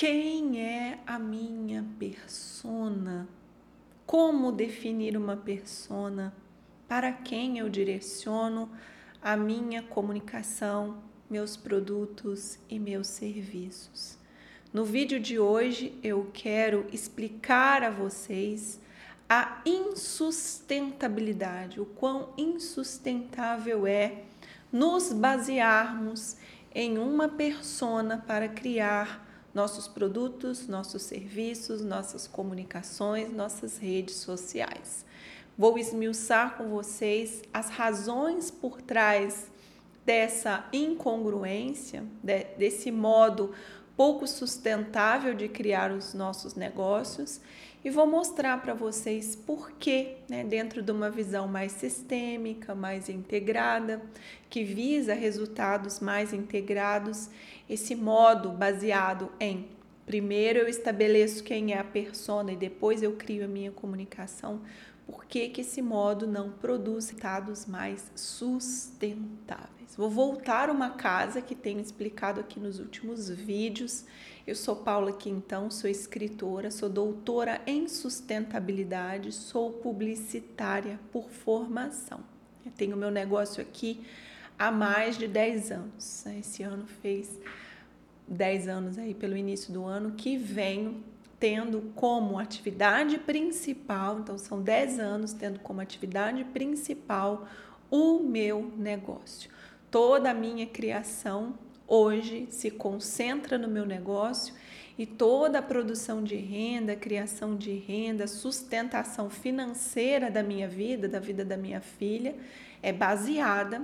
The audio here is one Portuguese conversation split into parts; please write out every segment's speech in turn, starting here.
Quem é a minha persona? Como definir uma persona? Para quem eu direciono a minha comunicação, meus produtos e meus serviços? No vídeo de hoje eu quero explicar a vocês a insustentabilidade, o quão insustentável é nos basearmos em uma persona para criar nossos produtos, nossos serviços, nossas comunicações, nossas redes sociais. Vou esmiuçar com vocês as razões por trás dessa incongruência, desse modo pouco sustentável de criar os nossos negócios e vou mostrar para vocês por que, né, dentro de uma visão mais sistêmica, mais integrada, que visa resultados mais integrados, esse modo baseado em primeiro eu estabeleço quem é a persona e depois eu crio a minha comunicação, por que, que esse modo não produz resultados mais sustentáveis? Vou voltar uma casa que tenho explicado aqui nos últimos vídeos. Eu sou Paula Quintão, sou escritora, sou doutora em sustentabilidade, sou publicitária por formação. Eu tenho meu negócio aqui há mais de 10 anos. Esse ano fez 10 anos aí pelo início do ano que venho tendo como atividade principal, então são 10 anos tendo como atividade principal o meu negócio. Toda a minha criação hoje se concentra no meu negócio e toda a produção de renda, criação de renda, sustentação financeira da minha vida, da vida da minha filha, é baseada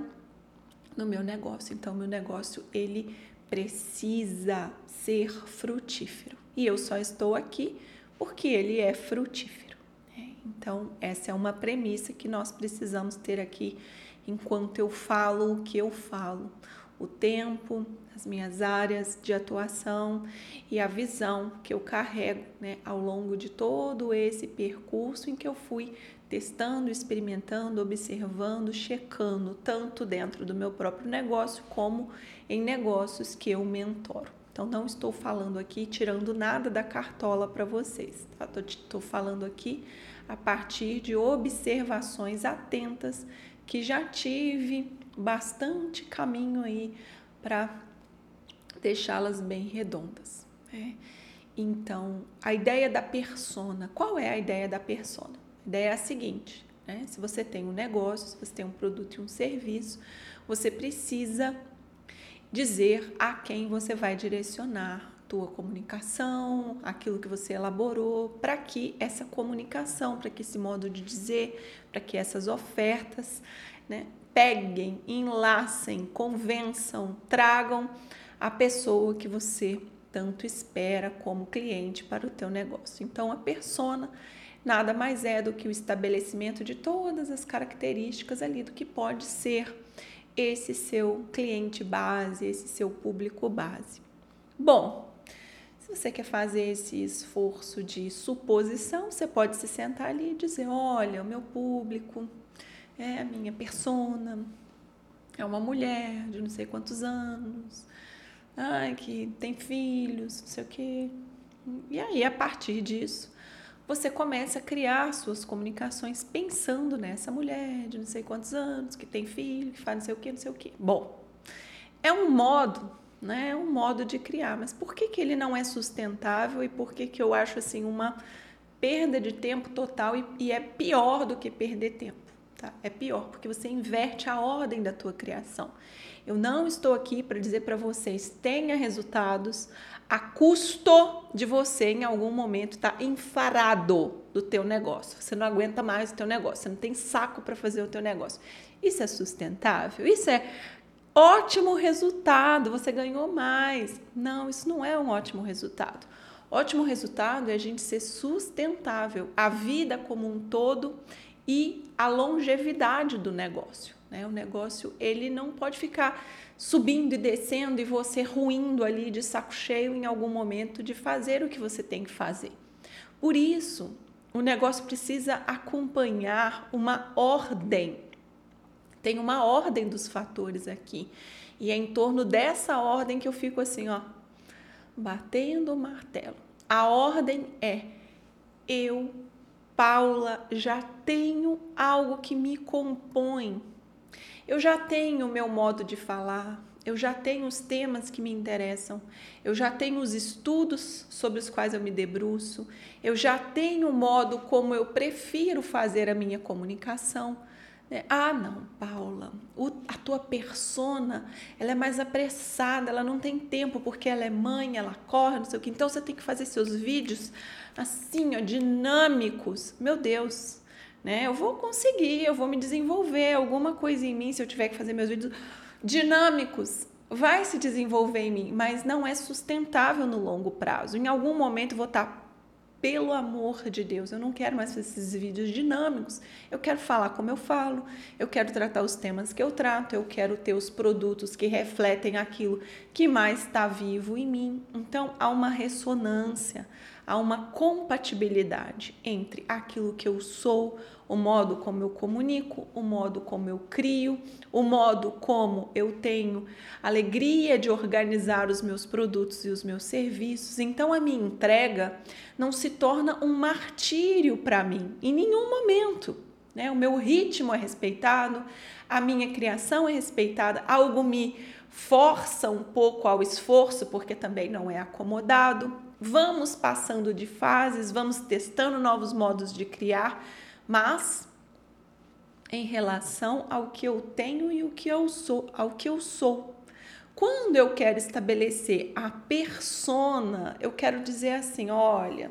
no meu negócio. Então, meu negócio ele precisa ser frutífero e eu só estou aqui porque ele é frutífero. Né? Então, essa é uma premissa que nós precisamos ter aqui enquanto eu falo o que eu falo. O tempo, as minhas áreas de atuação e a visão que eu carrego né, ao longo de todo esse percurso em que eu fui testando, experimentando, observando, checando, tanto dentro do meu próprio negócio como em negócios que eu mentoro. Então, não estou falando aqui tirando nada da cartola para vocês, tá? Estou falando aqui a partir de observações atentas que já tive bastante caminho aí para deixá-las bem redondas. Né? Então, a ideia da persona, qual é a ideia da persona? A ideia é a seguinte: né? se você tem um negócio, se você tem um produto e um serviço, você precisa dizer a quem você vai direcionar tua comunicação, aquilo que você elaborou, para que essa comunicação, para que esse modo de dizer, para que essas ofertas, né, peguem, enlacem, convençam, tragam a pessoa que você tanto espera como cliente para o teu negócio. Então a persona nada mais é do que o estabelecimento de todas as características ali do que pode ser esse seu cliente base, esse seu público base. Bom, se você quer fazer esse esforço de suposição, você pode se sentar ali e dizer: olha, o meu público é a minha persona, é uma mulher de não sei quantos anos, ai, que tem filhos, não sei o quê. E aí, a partir disso, você começa a criar suas comunicações pensando nessa mulher de não sei quantos anos, que tem filho, que faz não sei o que, não sei o que. Bom, é um modo, né? É um modo de criar, mas por que, que ele não é sustentável e por que, que eu acho assim uma perda de tempo total e, e é pior do que perder tempo? Tá? É pior, porque você inverte a ordem da tua criação. Eu não estou aqui para dizer para vocês tenha resultados a custo de você em algum momento estar tá enfarado do teu negócio. Você não aguenta mais o teu negócio, você não tem saco para fazer o teu negócio. Isso é sustentável? Isso é ótimo resultado, você ganhou mais. Não, isso não é um ótimo resultado. Ótimo resultado é a gente ser sustentável, a vida como um todo e a longevidade do negócio. Né? O negócio ele não pode ficar subindo e descendo e você ruindo ali de saco cheio em algum momento de fazer o que você tem que fazer. Por isso, o negócio precisa acompanhar uma ordem. Tem uma ordem dos fatores aqui. E é em torno dessa ordem que eu fico assim, ó, batendo o martelo. A ordem é: eu, Paula, já tenho algo que me compõe. Eu já tenho o meu modo de falar, eu já tenho os temas que me interessam, eu já tenho os estudos sobre os quais eu me debruço, eu já tenho o modo como eu prefiro fazer a minha comunicação. Né? Ah, não, Paula, a tua persona, ela é mais apressada, ela não tem tempo porque ela é mãe, ela corre, não sei o que. Então você tem que fazer seus vídeos assim, ó, dinâmicos. Meu Deus, né? Eu vou conseguir, eu vou me desenvolver alguma coisa em mim se eu tiver que fazer meus vídeos dinâmicos vai se desenvolver em mim, mas não é sustentável no longo prazo. Em algum momento eu vou estar pelo amor de Deus, eu não quero mais esses vídeos dinâmicos. Eu quero falar como eu falo, eu quero tratar os temas que eu trato, eu quero ter os produtos que refletem aquilo que mais está vivo em mim. Então há uma ressonância, há uma compatibilidade entre aquilo que eu sou, o modo como eu comunico, o modo como eu crio, o modo como eu tenho alegria de organizar os meus produtos e os meus serviços. Então a minha entrega não se torna um martírio para mim em nenhum momento. Né? O meu ritmo é respeitado, a minha criação é respeitada, algo me força um pouco ao esforço, porque também não é acomodado. Vamos passando de fases, vamos testando novos modos de criar, mas em relação ao que eu tenho e o que eu sou, ao que eu sou. Quando eu quero estabelecer a persona, eu quero dizer assim, olha,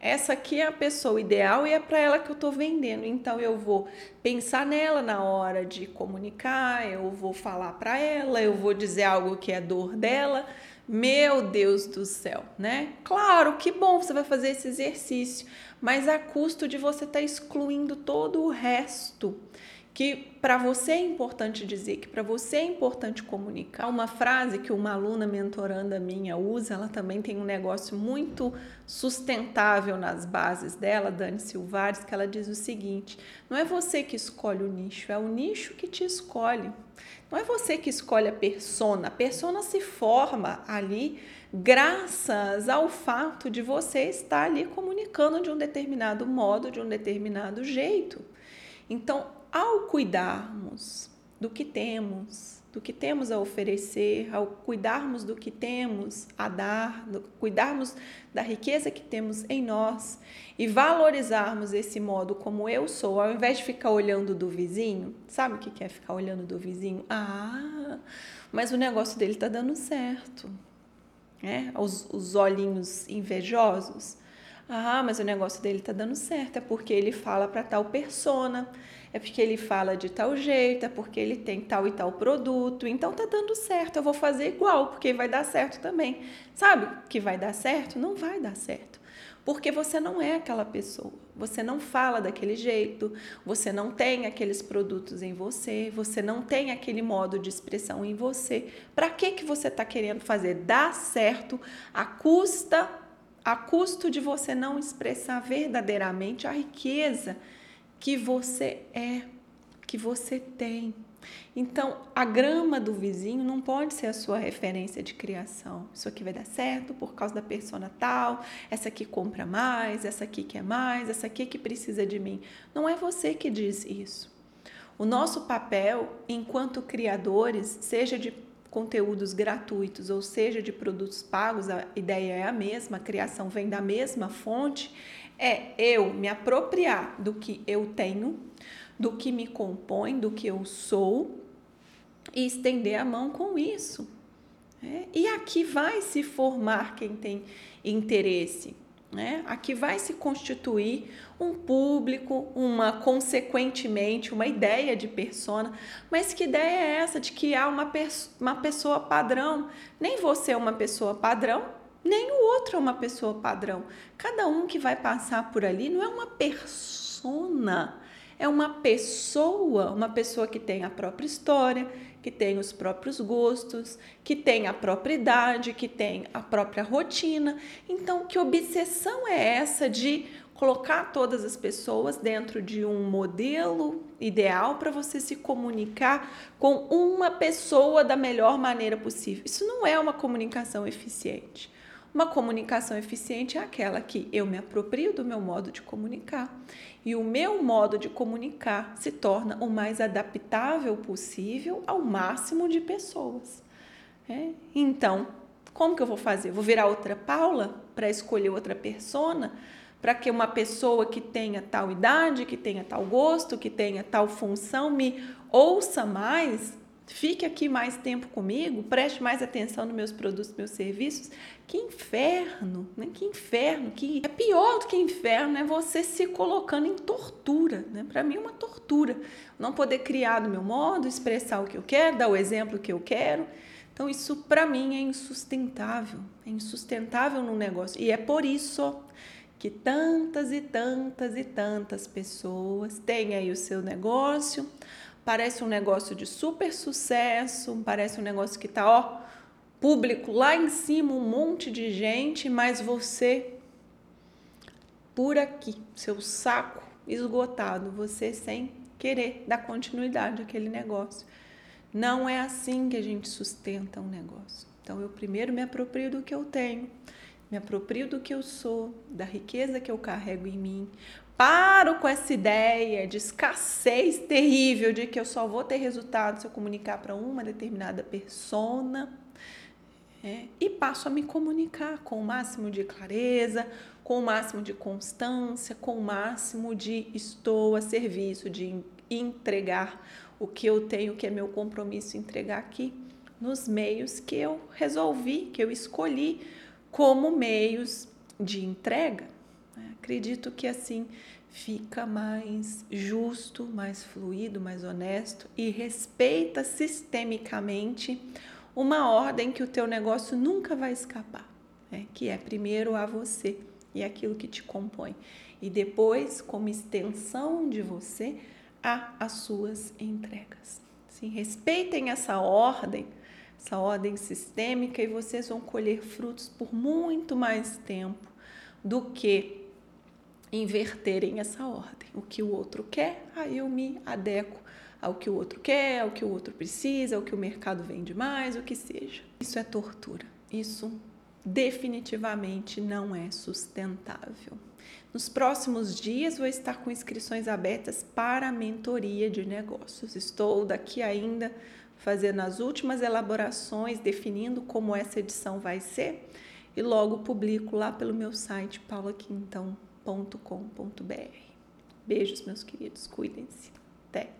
essa aqui é a pessoa ideal e é para ela que eu estou vendendo. Então eu vou pensar nela na hora de comunicar, eu vou falar para ela, eu vou dizer algo que é dor dela. Meu Deus do céu, né? Claro, que bom você vai fazer esse exercício, mas a custo de você estar tá excluindo todo o resto que para você é importante dizer, que para você é importante comunicar. Uma frase que uma aluna mentoranda minha usa, ela também tem um negócio muito sustentável nas bases dela, Dani Silvares, que ela diz o seguinte: não é você que escolhe o nicho, é o nicho que te escolhe. Não é você que escolhe a persona, a persona se forma ali graças ao fato de você estar ali comunicando de um determinado modo, de um determinado jeito. Então, ao cuidarmos do que temos, do que temos a oferecer, ao cuidarmos do que temos a dar, do, cuidarmos da riqueza que temos em nós e valorizarmos esse modo como eu sou, ao invés de ficar olhando do vizinho, sabe o que é ficar olhando do vizinho? Ah, mas o negócio dele está dando certo. É? Os, os olhinhos invejosos. Ah, mas o negócio dele está dando certo, é porque ele fala para tal persona é porque ele fala de tal jeito, é porque ele tem tal e tal produto, então tá dando certo, eu vou fazer igual, porque vai dar certo também. Sabe que vai dar certo? Não vai dar certo. Porque você não é aquela pessoa, você não fala daquele jeito, você não tem aqueles produtos em você, você não tem aquele modo de expressão em você. Para que que você está querendo fazer dar certo a custa a custo de você não expressar verdadeiramente a riqueza que você é, que você tem. Então, a grama do vizinho não pode ser a sua referência de criação. Isso aqui vai dar certo por causa da persona tal, essa aqui compra mais, essa aqui quer mais, essa aqui que precisa de mim. Não é você que diz isso. O nosso papel enquanto criadores, seja de conteúdos gratuitos ou seja de produtos pagos, a ideia é a mesma, a criação vem da mesma fonte, é eu me apropriar do que eu tenho, do que me compõe, do que eu sou e estender a mão com isso. É, e aqui vai se formar quem tem interesse. Né? Aqui vai se constituir um público, uma consequentemente uma ideia de persona. Mas que ideia é essa de que há uma, uma pessoa padrão? Nem você é uma pessoa padrão, nem o outro é uma pessoa padrão. Cada um que vai passar por ali não é uma persona, é uma pessoa, uma pessoa que tem a própria história, que tem os próprios gostos, que tem a própria idade, que tem a própria rotina. Então, que obsessão é essa de colocar todas as pessoas dentro de um modelo ideal para você se comunicar com uma pessoa da melhor maneira possível? Isso não é uma comunicação eficiente. Uma comunicação eficiente é aquela que eu me aproprio do meu modo de comunicar e o meu modo de comunicar se torna o mais adaptável possível ao máximo de pessoas. É? Então, como que eu vou fazer? Vou virar outra Paula para escolher outra persona? Para que uma pessoa que tenha tal idade, que tenha tal gosto, que tenha tal função me ouça mais? Fique aqui mais tempo comigo, preste mais atenção nos meus produtos, meus serviços. Que inferno, né? Que inferno, que é pior do que inferno é você se colocando em tortura, né? Para mim é uma tortura. Não poder criar do meu modo, expressar o que eu quero, dar o exemplo que eu quero. Então isso para mim é insustentável, é insustentável no negócio. E é por isso que tantas e tantas e tantas pessoas têm aí o seu negócio, parece um negócio de super sucesso, parece um negócio que tá, ó, público lá em cima, um monte de gente, mas você por aqui, seu saco esgotado, você sem querer dar continuidade àquele negócio. Não é assim que a gente sustenta um negócio. Então eu primeiro me aproprio do que eu tenho, me aproprio do que eu sou, da riqueza que eu carrego em mim, paro com essa ideia de escassez terrível de que eu só vou ter resultado se eu comunicar para uma determinada persona. É, e passo a me comunicar com o máximo de clareza, com o máximo de constância, com o máximo de estou a serviço, de entregar o que eu tenho, que é meu compromisso entregar aqui, nos meios que eu resolvi, que eu escolhi como meios de entrega. Acredito que assim fica mais justo, mais fluido, mais honesto e respeita sistemicamente uma ordem que o teu negócio nunca vai escapar, né? que é primeiro a você e aquilo que te compõe, e depois, como extensão de você, a as suas entregas. Sim, respeitem essa ordem, essa ordem sistêmica, e vocês vão colher frutos por muito mais tempo do que inverterem essa ordem. O que o outro quer, aí eu me adequo ao que o outro quer, ao que o outro precisa, ao que o mercado vende mais, o que seja. Isso é tortura. Isso definitivamente não é sustentável. Nos próximos dias vou estar com inscrições abertas para a mentoria de negócios. Estou daqui ainda fazendo as últimas elaborações, definindo como essa edição vai ser e logo publico lá pelo meu site paulaquintão.com.br. Beijos, meus queridos, cuidem-se. Até!